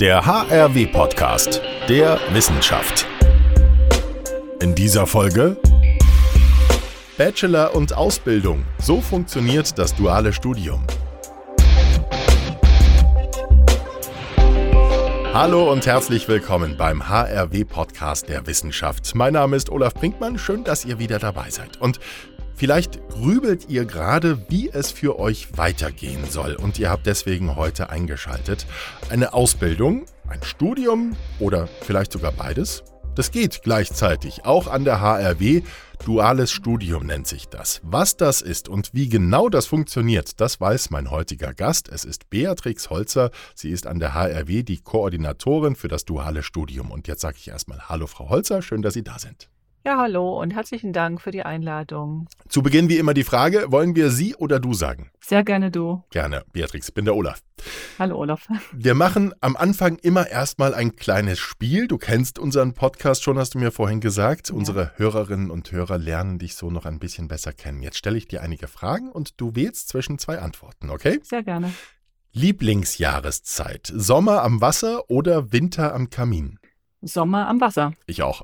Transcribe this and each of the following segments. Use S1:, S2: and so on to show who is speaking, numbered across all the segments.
S1: Der HRW-Podcast der Wissenschaft. In dieser Folge Bachelor und Ausbildung. So funktioniert das duale Studium. Hallo und herzlich willkommen beim HRW-Podcast der Wissenschaft. Mein Name ist Olaf Brinkmann. Schön, dass ihr wieder dabei seid. Und Vielleicht grübelt ihr gerade, wie es für euch weitergehen soll und ihr habt deswegen heute eingeschaltet. Eine Ausbildung, ein Studium oder vielleicht sogar beides? Das geht gleichzeitig, auch an der HRW. Duales Studium nennt sich das. Was das ist und wie genau das funktioniert, das weiß mein heutiger Gast. Es ist Beatrix Holzer. Sie ist an der HRW die Koordinatorin für das duale Studium. Und jetzt sage ich erstmal Hallo, Frau Holzer. Schön, dass Sie da sind.
S2: Ja, hallo und herzlichen Dank für die Einladung.
S1: Zu Beginn wie immer die Frage, wollen wir Sie oder du sagen?
S2: Sehr gerne du.
S1: Gerne, Beatrix, bin der Olaf.
S2: Hallo Olaf.
S1: Wir machen am Anfang immer erstmal ein kleines Spiel. Du kennst unseren Podcast schon, hast du mir vorhin gesagt. Ja. Unsere Hörerinnen und Hörer lernen dich so noch ein bisschen besser kennen. Jetzt stelle ich dir einige Fragen und du wählst zwischen zwei Antworten, okay?
S2: Sehr gerne.
S1: Lieblingsjahreszeit, Sommer am Wasser oder Winter am Kamin?
S2: Sommer am Wasser.
S1: Ich auch.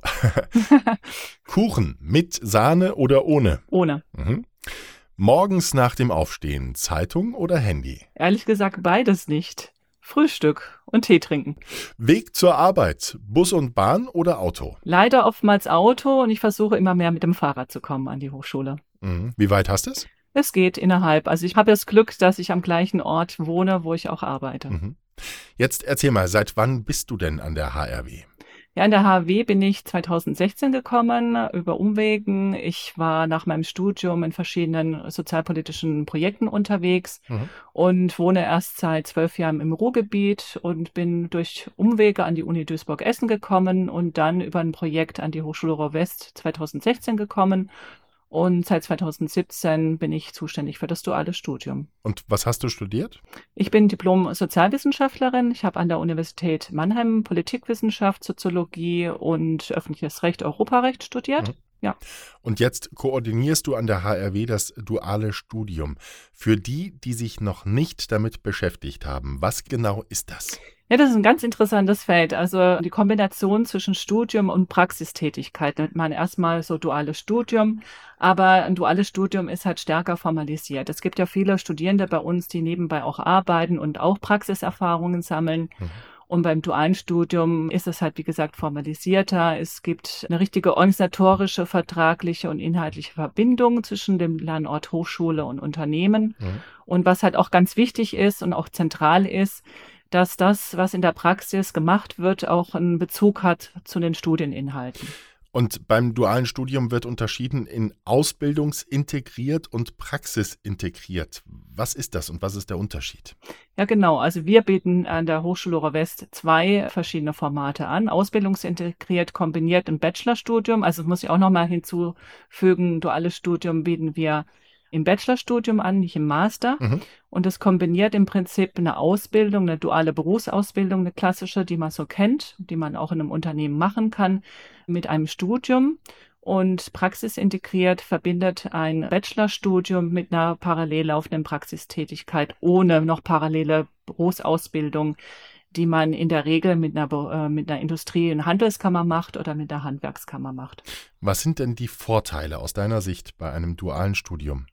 S1: Kuchen mit Sahne oder ohne?
S2: Ohne. Mhm.
S1: Morgens nach dem Aufstehen, Zeitung oder Handy?
S2: Ehrlich gesagt beides nicht. Frühstück und Tee trinken.
S1: Weg zur Arbeit, Bus und Bahn oder Auto?
S2: Leider oftmals Auto und ich versuche immer mehr mit dem Fahrrad zu kommen an die Hochschule.
S1: Mhm. Wie weit hast du es?
S2: Es geht innerhalb. Also ich habe das Glück, dass ich am gleichen Ort wohne, wo ich auch arbeite.
S1: Mhm. Jetzt erzähl mal, seit wann bist du denn an der HRW?
S2: Ja, in der HW bin ich 2016 gekommen, über Umwegen. Ich war nach meinem Studium in verschiedenen sozialpolitischen Projekten unterwegs mhm. und wohne erst seit zwölf Jahren im Ruhrgebiet und bin durch Umwege an die Uni Duisburg-Essen gekommen und dann über ein Projekt an die Hochschule Ruhr-West 2016 gekommen und seit 2017 bin ich zuständig für das duale Studium.
S1: Und was hast du studiert?
S2: Ich bin Diplom-Sozialwissenschaftlerin. Ich habe an der Universität Mannheim Politikwissenschaft, Soziologie und öffentliches Recht, Europarecht studiert. Mhm. Ja.
S1: Und jetzt koordinierst du an der HRW das duale Studium. Für die, die sich noch nicht damit beschäftigt haben, was genau ist das?
S2: Ja, das ist ein ganz interessantes Feld. Also die Kombination zwischen Studium und Praxistätigkeit. Nennt man erstmal so duales Studium, aber ein duales Studium ist halt stärker formalisiert. Es gibt ja viele Studierende bei uns, die nebenbei auch arbeiten und auch Praxiserfahrungen sammeln. Mhm. Und beim dualen Studium ist es halt, wie gesagt, formalisierter. Es gibt eine richtige organisatorische, vertragliche und inhaltliche Verbindung zwischen dem Lernort Hochschule und Unternehmen. Mhm. Und was halt auch ganz wichtig ist und auch zentral ist, dass das, was in der Praxis gemacht wird, auch einen Bezug hat zu den Studieninhalten.
S1: Und beim dualen Studium wird unterschieden in ausbildungsintegriert und praxisintegriert. Was ist das und was ist der Unterschied?
S2: Ja, genau. Also wir bieten an der Hochschule West zwei verschiedene Formate an. Ausbildungsintegriert kombiniert im Bachelorstudium. Also muss ich auch nochmal hinzufügen, duales Studium bieten wir im Bachelorstudium an, nicht im Master. Mhm. Und das kombiniert im Prinzip eine Ausbildung, eine duale Berufsausbildung, eine klassische, die man so kennt, die man auch in einem Unternehmen machen kann, mit einem Studium. Und praxisintegriert verbindet ein Bachelorstudium mit einer parallel laufenden Praxistätigkeit ohne noch parallele Berufsausbildung die man in der Regel mit einer, äh, mit einer Industrie- und Handelskammer macht oder mit einer Handwerkskammer macht.
S1: Was sind denn die Vorteile aus deiner Sicht bei einem dualen Studium?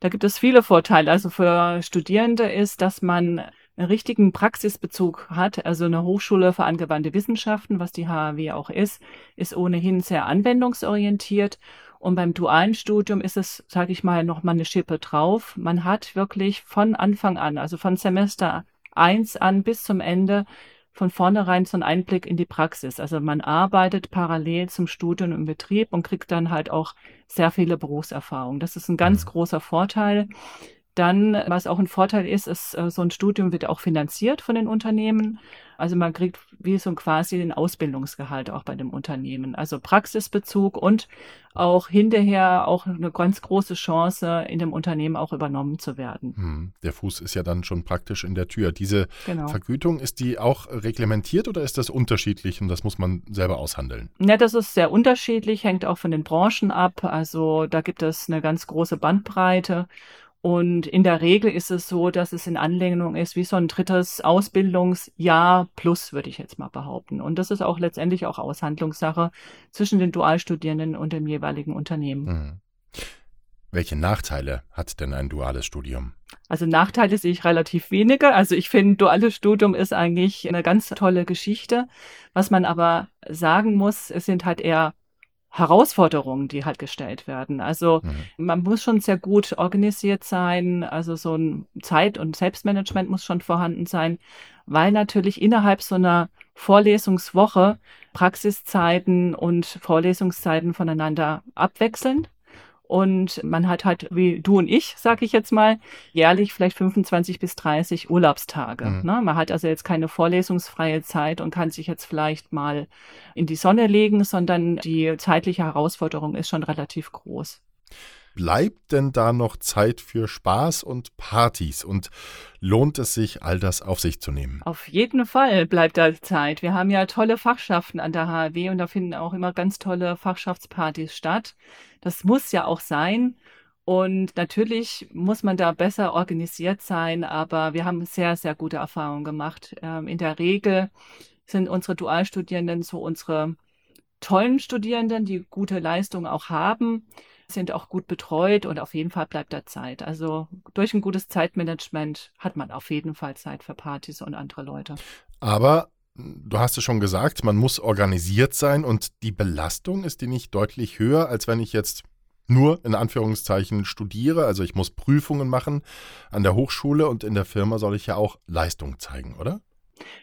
S2: Da gibt es viele Vorteile. Also für Studierende ist, dass man einen richtigen Praxisbezug hat. Also eine Hochschule für angewandte Wissenschaften, was die HAW auch ist, ist ohnehin sehr anwendungsorientiert. Und beim dualen Studium ist es, sage ich mal, noch mal eine Schippe drauf. Man hat wirklich von Anfang an, also von Semester 1 an bis zum Ende von vornherein so einen Einblick in die Praxis. Also man arbeitet parallel zum Studium im Betrieb und kriegt dann halt auch sehr viele Berufserfahrung. Das ist ein ganz mhm. großer Vorteil. Dann, was auch ein Vorteil ist, ist, äh, so ein Studium wird auch finanziert von den Unternehmen. Also man kriegt wie so quasi den Ausbildungsgehalt auch bei dem Unternehmen. Also Praxisbezug und auch hinterher auch eine ganz große Chance, in dem Unternehmen auch übernommen zu werden.
S1: Hm, der Fuß ist ja dann schon praktisch in der Tür. Diese genau. Vergütung, ist die auch reglementiert oder ist das unterschiedlich und das muss man selber aushandeln?
S2: Ja, das ist sehr unterschiedlich, hängt auch von den Branchen ab. Also da gibt es eine ganz große Bandbreite. Und in der Regel ist es so, dass es in Anlehnung ist wie so ein drittes Ausbildungsjahr plus, würde ich jetzt mal behaupten. Und das ist auch letztendlich auch Aushandlungssache zwischen den Dualstudierenden und dem jeweiligen Unternehmen. Mhm.
S1: Welche Nachteile hat denn ein duales Studium?
S2: Also Nachteile sehe ich relativ wenige. Also ich finde, duales Studium ist eigentlich eine ganz tolle Geschichte. Was man aber sagen muss, es sind halt eher Herausforderungen, die halt gestellt werden. Also mhm. man muss schon sehr gut organisiert sein, also so ein Zeit- und Selbstmanagement muss schon vorhanden sein, weil natürlich innerhalb so einer Vorlesungswoche Praxiszeiten und Vorlesungszeiten voneinander abwechseln. Und man hat halt, wie du und ich, sag ich jetzt mal, jährlich vielleicht 25 bis 30 Urlaubstage. Mhm. Ne? Man hat also jetzt keine vorlesungsfreie Zeit und kann sich jetzt vielleicht mal in die Sonne legen, sondern die zeitliche Herausforderung ist schon relativ groß.
S1: Bleibt denn da noch Zeit für Spaß und Partys? Und lohnt es sich, all das auf sich zu nehmen?
S2: Auf jeden Fall bleibt da Zeit. Wir haben ja tolle Fachschaften an der HW und da finden auch immer ganz tolle Fachschaftspartys statt. Das muss ja auch sein. Und natürlich muss man da besser organisiert sein, aber wir haben sehr, sehr gute Erfahrungen gemacht. Ähm, in der Regel sind unsere Dualstudierenden so unsere tollen Studierenden, die gute Leistungen auch haben sind auch gut betreut und auf jeden Fall bleibt da Zeit. Also durch ein gutes Zeitmanagement hat man auf jeden Fall Zeit für Partys und andere Leute.
S1: Aber du hast es schon gesagt, man muss organisiert sein und die Belastung ist die nicht deutlich höher, als wenn ich jetzt nur in Anführungszeichen studiere. Also ich muss Prüfungen machen an der Hochschule und in der Firma soll ich ja auch Leistung zeigen, oder?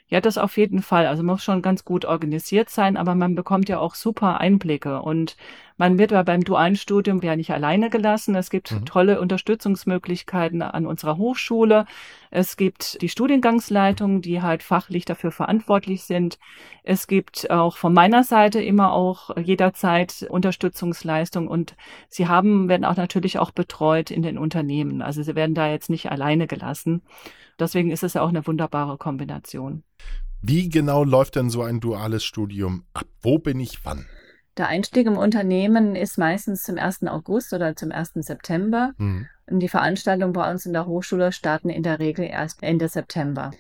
S2: Ja, das auf jeden Fall. Also muss schon ganz gut organisiert sein, aber man bekommt ja auch super Einblicke und man wird ja beim dualen Studium ja nicht alleine gelassen. Es gibt mhm. tolle Unterstützungsmöglichkeiten an unserer Hochschule. Es gibt die Studiengangsleitung, die halt fachlich dafür verantwortlich sind. Es gibt auch von meiner Seite immer auch jederzeit Unterstützungsleistung und sie haben, werden auch natürlich auch betreut in den Unternehmen. Also sie werden da jetzt nicht alleine gelassen. Deswegen ist es ja auch eine wunderbare Kombination.
S1: Wie genau läuft denn so ein duales Studium ab? Wo bin ich wann?
S2: Der Einstieg im Unternehmen ist meistens zum 1. August oder zum 1. September. Mhm. Und die Veranstaltungen bei uns in der Hochschule starten in der Regel erst Ende September.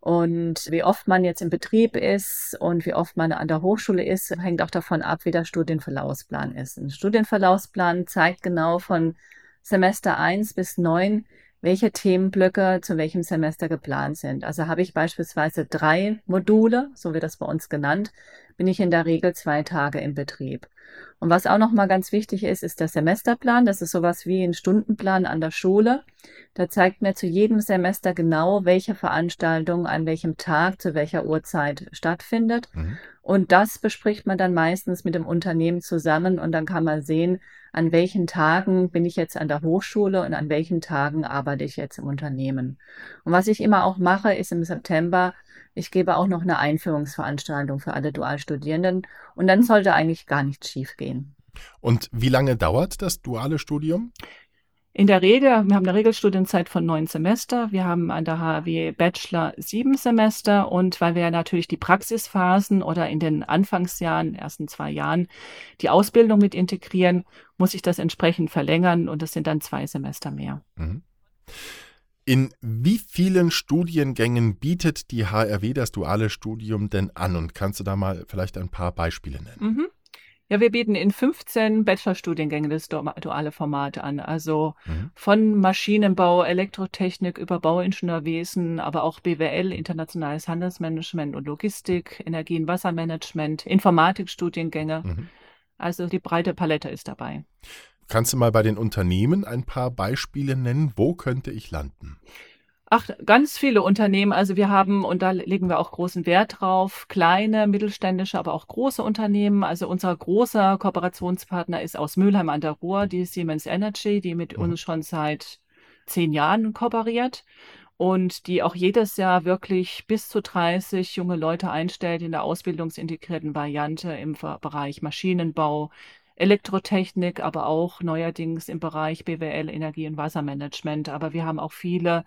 S2: Und wie oft man jetzt im Betrieb ist und wie oft man an der Hochschule ist, hängt auch davon ab, wie der Studienverlaufsplan ist. Ein Studienverlaufsplan zeigt genau von Semester 1 bis 9, welche Themenblöcke zu welchem Semester geplant sind. Also habe ich beispielsweise drei Module, so wird das bei uns genannt, bin ich in der Regel zwei Tage im Betrieb. Und was auch nochmal ganz wichtig ist, ist der Semesterplan. Das ist sowas wie ein Stundenplan an der Schule. Da zeigt mir zu jedem Semester genau, welche Veranstaltung an welchem Tag zu welcher Uhrzeit stattfindet. Mhm. Und das bespricht man dann meistens mit dem Unternehmen zusammen und dann kann man sehen, an welchen Tagen bin ich jetzt an der Hochschule und an welchen Tagen arbeite ich jetzt im Unternehmen. Und was ich immer auch mache, ist im September, ich gebe auch noch eine Einführungsveranstaltung für alle Dualstudierenden und dann sollte eigentlich gar nichts schiefgehen.
S1: Und wie lange dauert das duale Studium?
S2: In der Regel, wir haben eine Regelstudienzeit von neun Semester. Wir haben an der HW Bachelor sieben Semester und weil wir natürlich die Praxisphasen oder in den Anfangsjahren, ersten zwei Jahren, die Ausbildung mit integrieren, muss ich das entsprechend verlängern und das sind dann zwei Semester mehr. Mhm.
S1: In wie vielen Studiengängen bietet die HRW das duale Studium denn an? Und kannst du da mal vielleicht ein paar Beispiele nennen?
S2: Mhm. Ja, wir bieten in 15 Bachelorstudiengängen das duale Format an. Also mhm. von Maschinenbau, Elektrotechnik über Bauingenieurwesen, aber auch BWL, internationales Handelsmanagement und Logistik, Energie- und Wassermanagement, Informatikstudiengänge. Mhm. Also die breite Palette ist dabei.
S1: Kannst du mal bei den Unternehmen ein paar Beispiele nennen? Wo könnte ich landen?
S2: Ach, ganz viele Unternehmen. Also wir haben, und da legen wir auch großen Wert drauf, kleine, mittelständische, aber auch große Unternehmen. Also unser großer Kooperationspartner ist aus Mülheim an der Ruhr, die Siemens Energy, die mit mhm. uns schon seit zehn Jahren kooperiert und die auch jedes Jahr wirklich bis zu 30 junge Leute einstellt in der ausbildungsintegrierten Variante im Bereich Maschinenbau, Elektrotechnik, aber auch neuerdings im Bereich BWL, Energie- und Wassermanagement. Aber wir haben auch viele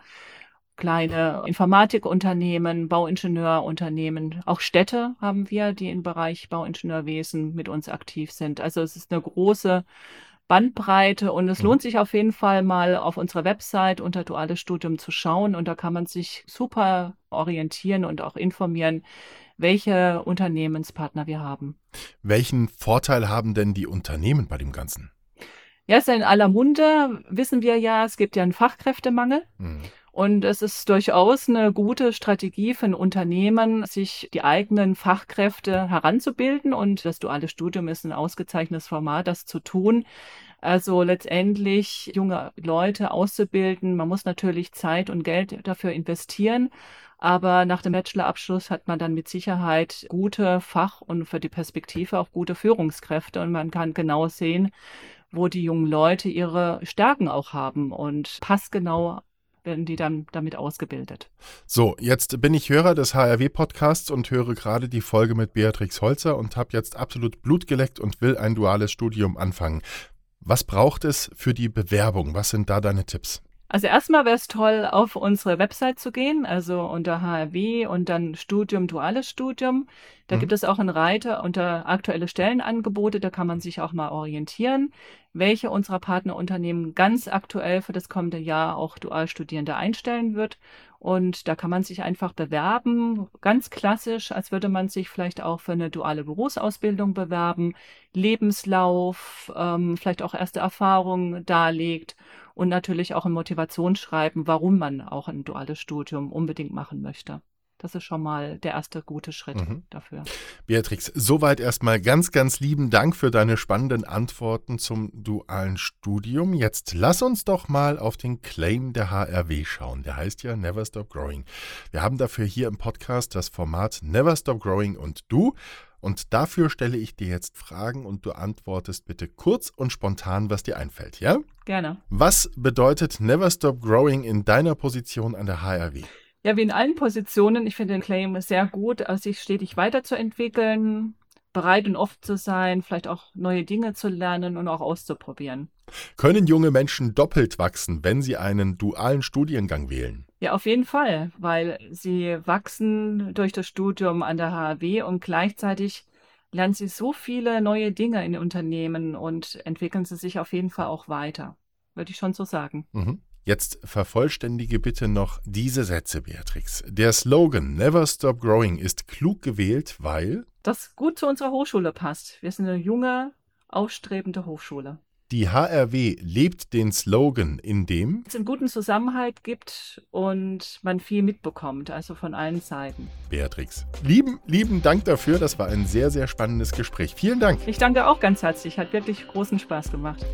S2: kleine Informatikunternehmen, Bauingenieurunternehmen, auch Städte haben wir, die im Bereich Bauingenieurwesen mit uns aktiv sind. Also es ist eine große Bandbreite und es
S1: Mhm.
S2: lohnt sich auf jeden Fall mal auf unserer Website unter duales Studium zu schauen und da kann man sich super orientieren und auch informieren, welche Unternehmenspartner wir haben.
S1: Welchen Vorteil haben denn die Unternehmen bei dem Ganzen?
S2: Ja, ist ja in aller Munde, wissen wir ja, es gibt ja einen Fachkräftemangel.
S1: Mhm.
S2: Und es ist durchaus eine gute Strategie für ein Unternehmen, sich die eigenen Fachkräfte heranzubilden. Und das duale Studium ist ein ausgezeichnetes Format, das zu tun. Also letztendlich junge Leute auszubilden. Man muss natürlich Zeit und Geld dafür investieren. Aber nach dem Bachelorabschluss hat man dann mit Sicherheit gute Fach- und für die Perspektive auch gute Führungskräfte. Und man kann genau sehen, wo die jungen Leute ihre Stärken auch haben und passgenau werden die dann damit ausgebildet.
S1: So, jetzt bin ich Hörer des HRW-Podcasts und höre gerade die Folge mit Beatrix Holzer und habe jetzt absolut Blut geleckt und will ein duales Studium anfangen. Was braucht es für die Bewerbung? Was sind da deine Tipps?
S2: Also erstmal wäre es toll, auf unsere Website zu gehen, also unter HRW und dann Studium, duales Studium. Da
S1: Mhm.
S2: gibt es auch einen Reiter unter aktuelle Stellenangebote, da kann man sich auch mal orientieren, welche unserer Partnerunternehmen ganz aktuell für das kommende Jahr auch Dualstudierende einstellen wird. Und da kann man sich einfach bewerben, ganz klassisch, als würde man sich vielleicht auch für eine duale Berufsausbildung bewerben, Lebenslauf, ähm, vielleicht auch erste Erfahrungen darlegt und natürlich auch ein Motivationsschreiben, warum man auch ein duales Studium unbedingt machen möchte. Das ist schon mal der erste gute Schritt
S1: Mhm.
S2: dafür.
S1: Beatrix, soweit erstmal ganz, ganz lieben Dank für deine spannenden Antworten zum dualen Studium. Jetzt lass uns doch mal auf den Claim der HRW schauen. Der heißt ja Never Stop Growing. Wir haben dafür hier im Podcast das Format Never Stop Growing und du. Und dafür stelle ich dir jetzt Fragen und du antwortest bitte kurz und spontan, was dir einfällt, ja?
S2: Gerne.
S1: Was bedeutet Never Stop Growing in deiner Position an der HRW?
S2: Ja, wie in allen Positionen, ich finde den Claim sehr gut, also sich stetig weiterzuentwickeln, bereit und offen zu sein, vielleicht auch neue Dinge zu lernen und auch auszuprobieren.
S1: Können junge Menschen doppelt wachsen, wenn sie einen dualen Studiengang wählen?
S2: Ja, auf jeden Fall, weil sie wachsen durch das Studium an der HAW und gleichzeitig lernen sie so viele neue Dinge in Unternehmen und entwickeln sie sich auf jeden Fall auch weiter. Würde ich schon so sagen.
S1: Mhm. Jetzt vervollständige bitte noch diese Sätze, Beatrix. Der Slogan Never Stop Growing ist klug gewählt, weil
S2: Das gut zu unserer Hochschule passt. Wir sind eine junge, aufstrebende Hochschule.
S1: Die HRW lebt den Slogan, in dem
S2: Es einen guten Zusammenhalt gibt und man viel mitbekommt, also von allen Seiten.
S1: Beatrix. Lieben, lieben Dank dafür. Das war ein sehr, sehr spannendes Gespräch. Vielen Dank.
S2: Ich danke auch ganz herzlich, hat wirklich großen Spaß gemacht.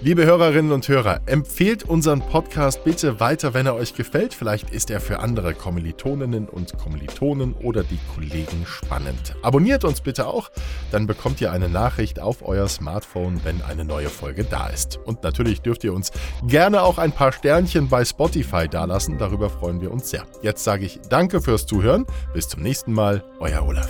S1: Liebe Hörerinnen und Hörer, empfehlt unseren Podcast bitte weiter, wenn er euch gefällt. Vielleicht ist er für andere Kommilitoninnen und Kommilitonen oder die Kollegen spannend. Abonniert uns bitte auch, dann bekommt ihr eine Nachricht auf euer Smartphone, wenn eine neue Folge da ist. Und natürlich dürft ihr uns gerne auch ein paar Sternchen bei Spotify dalassen. Darüber freuen wir uns sehr. Jetzt sage ich Danke fürs Zuhören. Bis zum nächsten Mal. Euer Olaf.